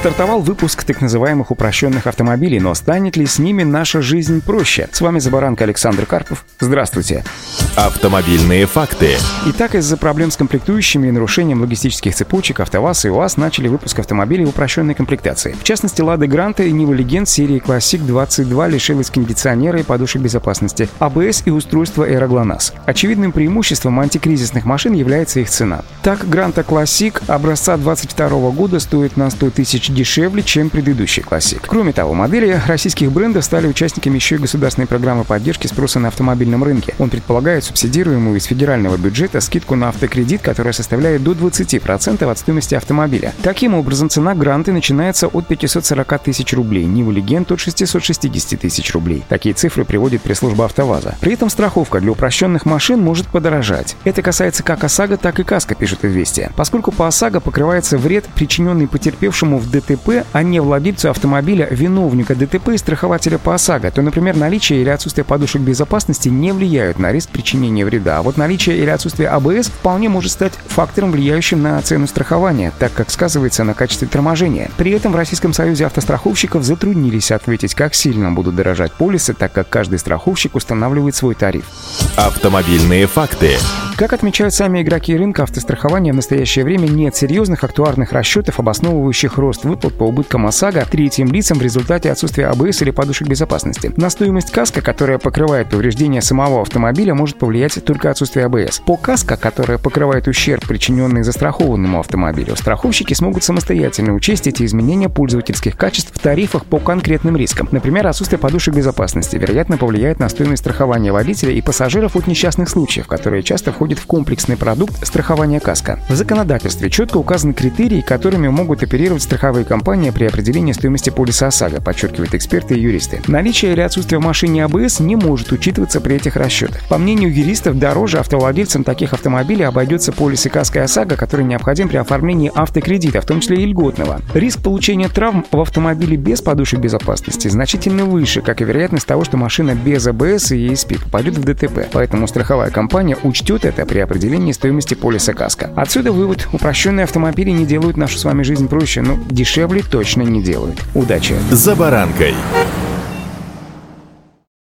Стартовал выпуск так называемых упрощенных автомобилей, но станет ли с ними наша жизнь проще? С вами Забаранка Александр Карпов. Здравствуйте. Автомобильные факты. Итак, из-за проблем с комплектующими и нарушением логистических цепочек АвтоВАЗ и УАЗ начали выпуск автомобилей упрощенной комплектации. В частности, Лада Гранта и Нива Легенд серии Classic 22 лишилась кондиционера и подушек безопасности, АБС и устройства Aeroglonас. Очевидным преимуществом антикризисных машин является их цена. Так, Гранта Classic образца 22 года стоит на 100 тысяч дешевле, чем предыдущий классик. Кроме того, модели российских брендов стали участниками еще и государственной программы поддержки спроса на автомобильном рынке. Он предполагает субсидируемую из федерального бюджета скидку на автокредит, которая составляет до 20% от стоимости автомобиля. Таким образом, цена гранты начинается от 540 тысяч рублей, Нива Легенд от 660 тысяч рублей. Такие цифры приводит пресс-служба АвтоВАЗа. При этом страховка для упрощенных машин может подорожать. Это касается как ОСАГО, так и КАСКО, пишет Известия. Поскольку по ОСАГО покрывается вред, причиненный потерпевшему в ДТП, а не владельцу автомобиля, виновника ДТП и страхователя по ОСАГО, то, например, наличие или отсутствие подушек безопасности не влияют на риск причинения вреда. А вот наличие или отсутствие АБС вполне может стать фактором, влияющим на цену страхования, так как сказывается на качестве торможения. При этом в Российском союзе автостраховщиков затруднились ответить, как сильно будут дорожать полисы, так как каждый страховщик устанавливает свой тариф. Автомобильные факты. Как отмечают сами игроки рынка автострахования, в настоящее время нет серьезных актуарных расчетов, обосновывающих рост выплат по убыткам ОСАГО третьим лицам в результате отсутствия АБС или подушек безопасности. На стоимость каска, которая покрывает повреждения самого автомобиля, может повлиять только отсутствие АБС. По каска, которая покрывает ущерб, причиненный застрахованному автомобилю, страховщики смогут самостоятельно учесть эти изменения пользовательских качеств в тарифах по конкретным рискам. Например, отсутствие подушек безопасности, вероятно, повлияет на стоимость страхования водителя и пассажиров от несчастных случаев, которые часто входят входит в комплексный продукт страхования каска. В законодательстве четко указаны критерии, которыми могут оперировать страховые компании при определении стоимости полиса ОСАГО, подчеркивают эксперты и юристы. Наличие или отсутствие в машине АБС не может учитываться при этих расчетах. По мнению юристов, дороже автовладельцам таких автомобилей обойдется полис и каска и ОСАГО, который необходим при оформлении автокредита, в том числе и льготного. Риск получения травм в автомобиле без подушек безопасности значительно выше, как и вероятность того, что машина без АБС и ESP попадет в ДТП. Поэтому страховая компания учтет это при определении стоимости полиса каска. Отсюда вывод. Упрощенные автомобили не делают нашу с вами жизнь проще, но дешевле точно не делают. Удачи! За баранкой.